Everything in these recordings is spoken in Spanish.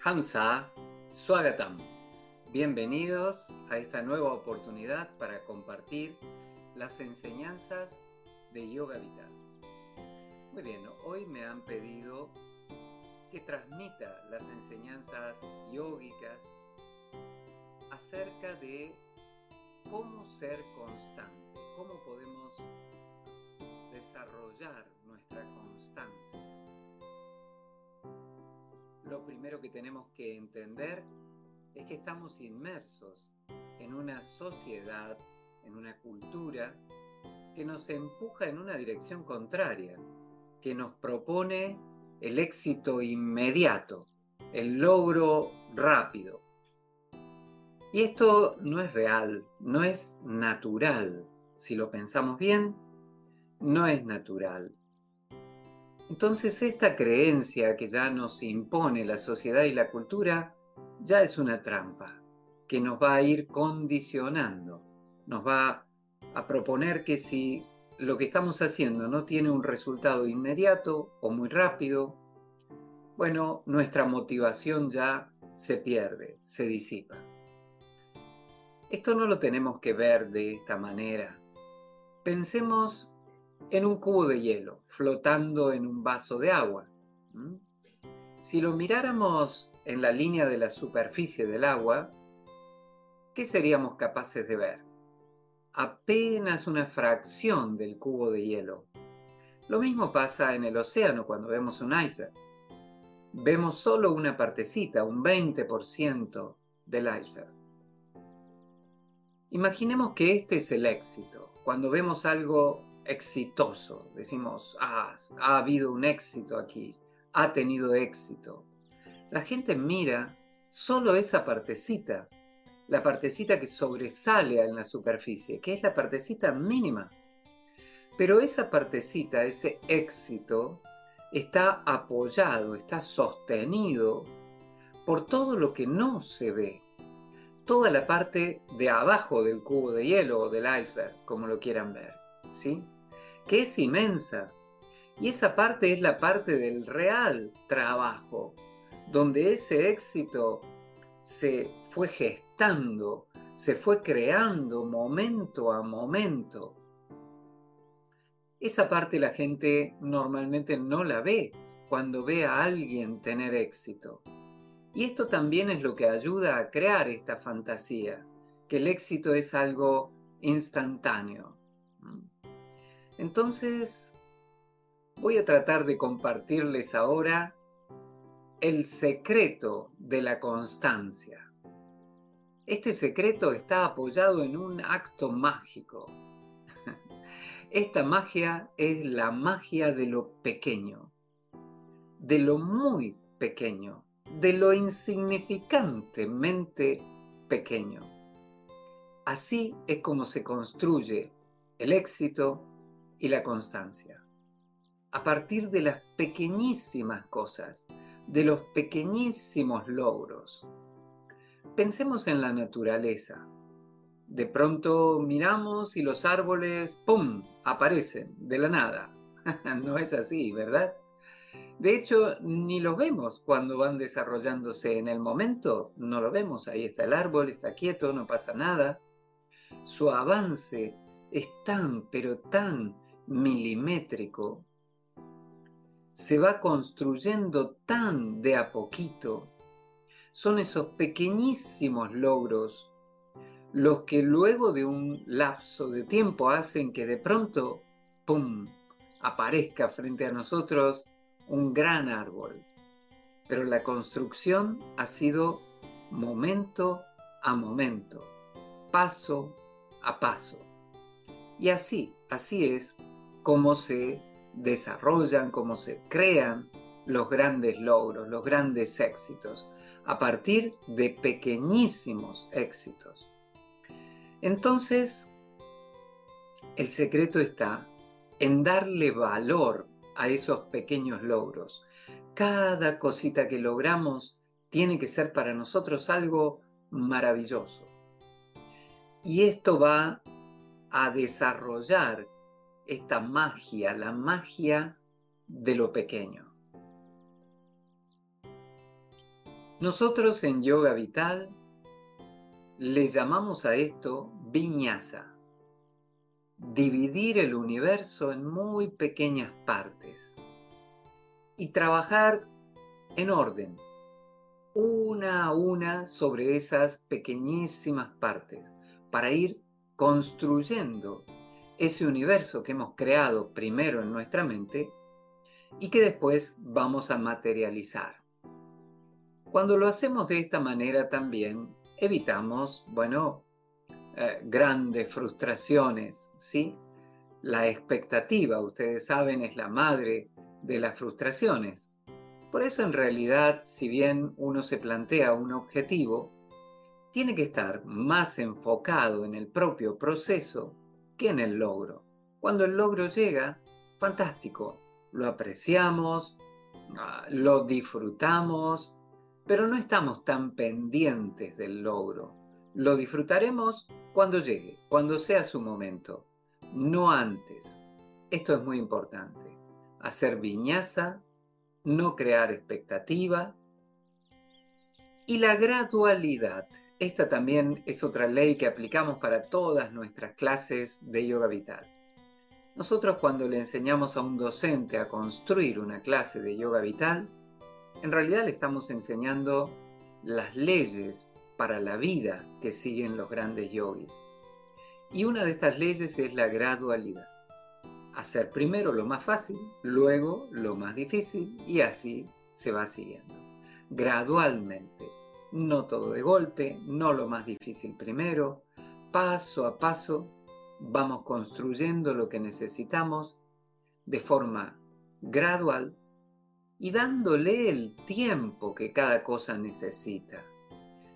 Hamsa Swagatam. Bienvenidos a esta nueva oportunidad para compartir las enseñanzas de Yoga Vital. Muy bien, hoy me han pedido que transmita las enseñanzas yógicas acerca de cómo ser constante, cómo podemos desarrollar nuestra constancia. Lo primero que tenemos que entender es que estamos inmersos en una sociedad, en una cultura que nos empuja en una dirección contraria, que nos propone el éxito inmediato, el logro rápido, y esto no es real, no es natural. Si lo pensamos bien, no es natural. Entonces esta creencia que ya nos impone la sociedad y la cultura ya es una trampa que nos va a ir condicionando, nos va a proponer que si lo que estamos haciendo no tiene un resultado inmediato o muy rápido, bueno, nuestra motivación ya se pierde, se disipa. Esto no lo tenemos que ver de esta manera. Pensemos en un cubo de hielo flotando en un vaso de agua. Si lo miráramos en la línea de la superficie del agua, ¿qué seríamos capaces de ver? Apenas una fracción del cubo de hielo. Lo mismo pasa en el océano cuando vemos un iceberg. Vemos solo una partecita, un 20% del iceberg. Imaginemos que este es el éxito. Cuando vemos algo exitoso, decimos, ah, ha habido un éxito aquí, ha tenido éxito. La gente mira solo esa partecita, la partecita que sobresale en la superficie, que es la partecita mínima. Pero esa partecita, ese éxito, está apoyado, está sostenido por todo lo que no se ve, toda la parte de abajo del cubo de hielo o del iceberg, como lo quieran ver, ¿sí? Que es inmensa. Y esa parte es la parte del real trabajo, donde ese éxito se fue gestando, se fue creando momento a momento. Esa parte la gente normalmente no la ve cuando ve a alguien tener éxito. Y esto también es lo que ayuda a crear esta fantasía, que el éxito es algo instantáneo. Entonces, voy a tratar de compartirles ahora el secreto de la constancia. Este secreto está apoyado en un acto mágico. Esta magia es la magia de lo pequeño, de lo muy pequeño de lo insignificantemente pequeño. Así es como se construye el éxito y la constancia. A partir de las pequeñísimas cosas, de los pequeñísimos logros. Pensemos en la naturaleza. De pronto miramos y los árboles, ¡pum!, aparecen de la nada. no es así, ¿verdad? De hecho, ni los vemos cuando van desarrollándose en el momento, no lo vemos, ahí está el árbol, está quieto, no pasa nada. Su avance es tan, pero tan milimétrico, se va construyendo tan de a poquito. Son esos pequeñísimos logros los que luego de un lapso de tiempo hacen que de pronto, ¡pum!, aparezca frente a nosotros un gran árbol, pero la construcción ha sido momento a momento, paso a paso. Y así, así es como se desarrollan, como se crean los grandes logros, los grandes éxitos, a partir de pequeñísimos éxitos. Entonces, el secreto está en darle valor a esos pequeños logros. Cada cosita que logramos tiene que ser para nosotros algo maravilloso. Y esto va a desarrollar esta magia, la magia de lo pequeño. Nosotros en Yoga Vital le llamamos a esto viñasa, dividir el universo en muy pequeñas partes y trabajar en orden, una a una sobre esas pequeñísimas partes, para ir construyendo ese universo que hemos creado primero en nuestra mente y que después vamos a materializar. Cuando lo hacemos de esta manera también evitamos, bueno, eh, grandes frustraciones, ¿sí? La expectativa, ustedes saben, es la madre de las frustraciones. Por eso en realidad, si bien uno se plantea un objetivo, tiene que estar más enfocado en el propio proceso que en el logro. Cuando el logro llega, fantástico, lo apreciamos, ah, lo disfrutamos, pero no estamos tan pendientes del logro. Lo disfrutaremos cuando llegue, cuando sea su momento, no antes. Esto es muy importante. Hacer viñaza, no crear expectativa. Y la gradualidad. Esta también es otra ley que aplicamos para todas nuestras clases de yoga vital. Nosotros cuando le enseñamos a un docente a construir una clase de yoga vital, en realidad le estamos enseñando las leyes para la vida que siguen los grandes yogis. Y una de estas leyes es la gradualidad. Hacer primero lo más fácil, luego lo más difícil y así se va siguiendo. Gradualmente, no todo de golpe, no lo más difícil primero, paso a paso vamos construyendo lo que necesitamos de forma gradual y dándole el tiempo que cada cosa necesita.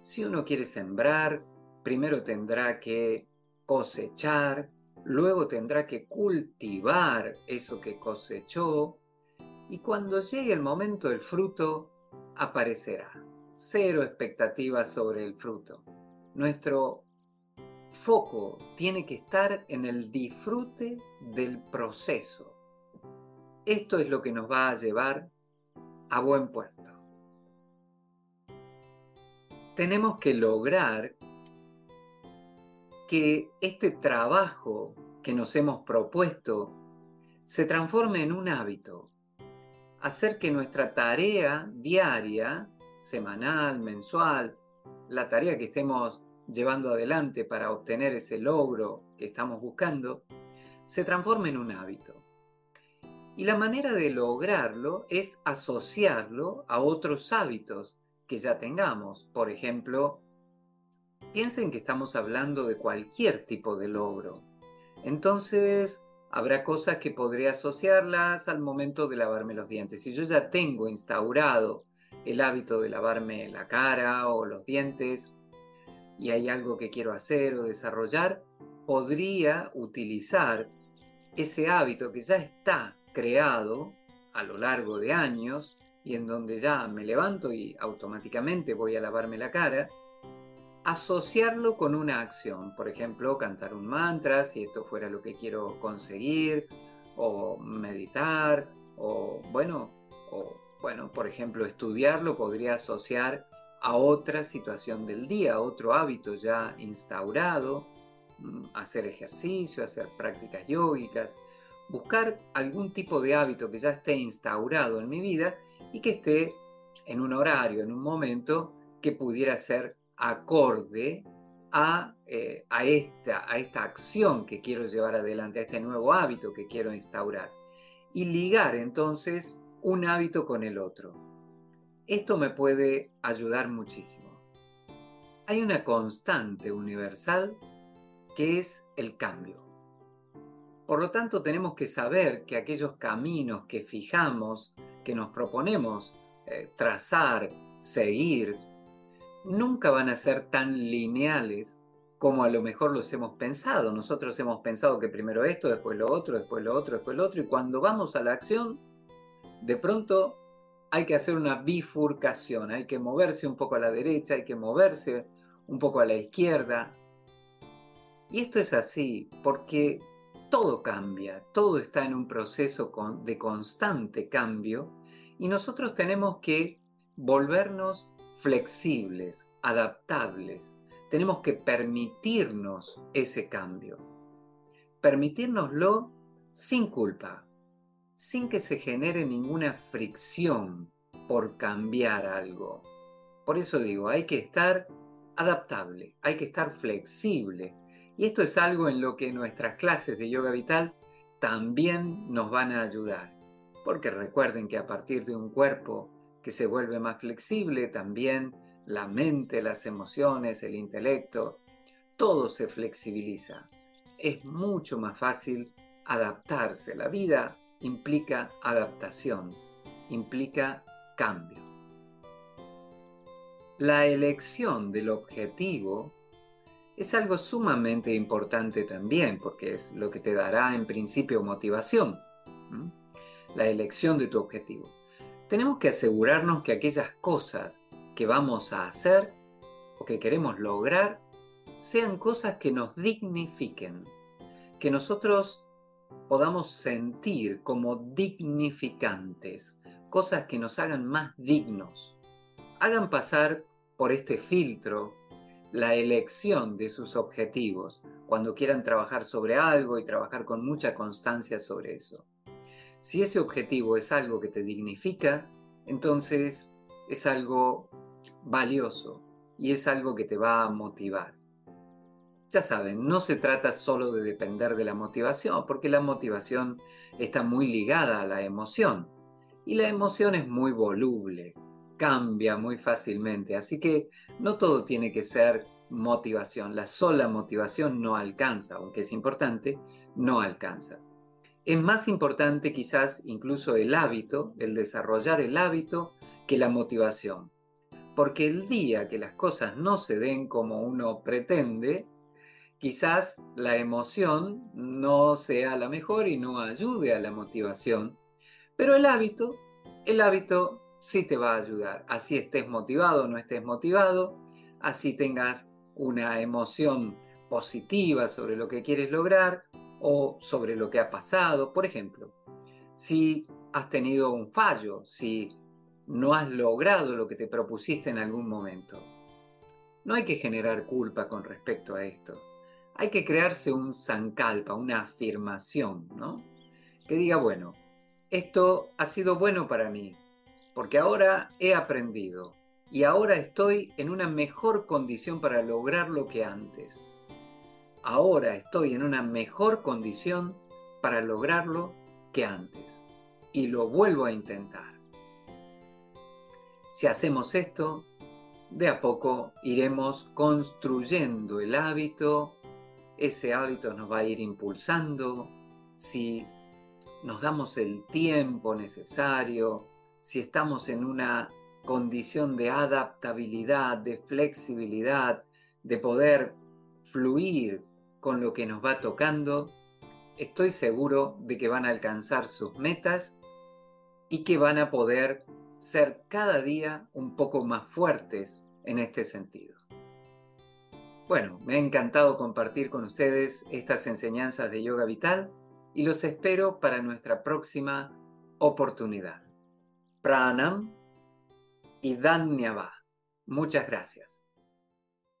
Si uno quiere sembrar, primero tendrá que cosechar, luego tendrá que cultivar eso que cosechó y cuando llegue el momento del fruto, aparecerá. Cero expectativas sobre el fruto. Nuestro foco tiene que estar en el disfrute del proceso. Esto es lo que nos va a llevar a buen puerto. Tenemos que lograr que este trabajo que nos hemos propuesto se transforme en un hábito. Hacer que nuestra tarea diaria, semanal, mensual, la tarea que estemos llevando adelante para obtener ese logro que estamos buscando, se transforme en un hábito. Y la manera de lograrlo es asociarlo a otros hábitos que ya tengamos. Por ejemplo, piensen que estamos hablando de cualquier tipo de logro. Entonces, habrá cosas que podría asociarlas al momento de lavarme los dientes. Si yo ya tengo instaurado el hábito de lavarme la cara o los dientes y hay algo que quiero hacer o desarrollar, podría utilizar ese hábito que ya está creado a lo largo de años y en donde ya me levanto y automáticamente voy a lavarme la cara, asociarlo con una acción, por ejemplo, cantar un mantra, si esto fuera lo que quiero conseguir, o meditar, o bueno, o bueno, por ejemplo, estudiarlo podría asociar a otra situación del día, otro hábito ya instaurado, mm, hacer ejercicio, hacer prácticas yógicas, buscar algún tipo de hábito que ya esté instaurado en mi vida y que esté en un horario, en un momento que pudiera ser acorde a, eh, a, esta, a esta acción que quiero llevar adelante, a este nuevo hábito que quiero instaurar. Y ligar entonces un hábito con el otro. Esto me puede ayudar muchísimo. Hay una constante universal que es el cambio. Por lo tanto, tenemos que saber que aquellos caminos que fijamos, que nos proponemos eh, trazar, seguir, nunca van a ser tan lineales como a lo mejor los hemos pensado. Nosotros hemos pensado que primero esto, después lo otro, después lo otro, después lo otro, y cuando vamos a la acción, de pronto hay que hacer una bifurcación, hay que moverse un poco a la derecha, hay que moverse un poco a la izquierda, Y esto es así porque todo cambia, todo está en un proceso de constante cambio y nosotros tenemos que volvernos flexibles, adaptables. Tenemos que permitirnos ese cambio. Permitírnoslo sin culpa, sin que se genere ninguna fricción por cambiar algo. Por eso digo, hay que estar adaptable, hay que estar flexible. Y esto es algo en lo que nuestras clases de yoga vital también nos van a ayudar. Porque recuerden que a partir de un cuerpo que se vuelve más flexible, también la mente, las emociones, el intelecto, todo se flexibiliza. Es mucho más fácil adaptarse. La vida implica adaptación, implica cambio. La elección del objetivo es algo sumamente importante también, porque es lo que te dará en principio motivación. La elección de tu objetivo. Tenemos que asegurarnos que aquellas cosas que vamos a hacer o que queremos lograr sean cosas que nos dignifiquen, que nosotros podamos sentir como dignificantes, cosas que nos hagan más dignos, hagan pasar por este filtro la elección de sus objetivos cuando quieran trabajar sobre algo y trabajar con mucha constancia sobre eso. Si ese objetivo es algo que te dignifica, entonces es algo valioso y es algo que te va a motivar. Ya saben, no se trata solo de depender de la motivación, porque la motivación está muy ligada a la emoción. Y la emoción es muy voluble, cambia muy fácilmente, así que no todo tiene que ser motivación. La sola motivación no alcanza, aunque es importante, no alcanza. Es más importante quizás incluso el hábito, el desarrollar el hábito, que la motivación. Porque el día que las cosas no se den como uno pretende, quizás la emoción no sea la mejor y no ayude a la motivación, pero el hábito, el hábito sí te va a ayudar. Así estés motivado o no estés motivado, así tengas una emoción positiva sobre lo que quieres lograr o sobre lo que ha pasado. Por ejemplo, si has tenido un fallo, si no has logrado lo que te propusiste en algún momento. No hay que generar culpa con respecto a esto hay que crearse un sankalpa, una afirmación, ¿no? Que diga, bueno, esto ha sido bueno para mí, porque ahora he aprendido y ahora estoy en una mejor condición para lograrlo que antes. Ahora estoy en una mejor condición para lograrlo que antes. Y lo vuelvo a intentar. Si hacemos esto, de a poco iremos construyendo el hábito ese hábito nos va a ir impulsando, si nos damos el tiempo necesario, si estamos en una condición de adaptabilidad, de flexibilidad, de poder fluir con lo que nos va tocando, estoy seguro de que van a alcanzar sus metas y que van a poder ser cada día un poco más fuertes en este sentido. Bueno, me ha encantado compartir con ustedes estas enseñanzas de yoga vital y los espero para nuestra próxima oportunidad. Pranam y Dhanyava. Muchas gracias.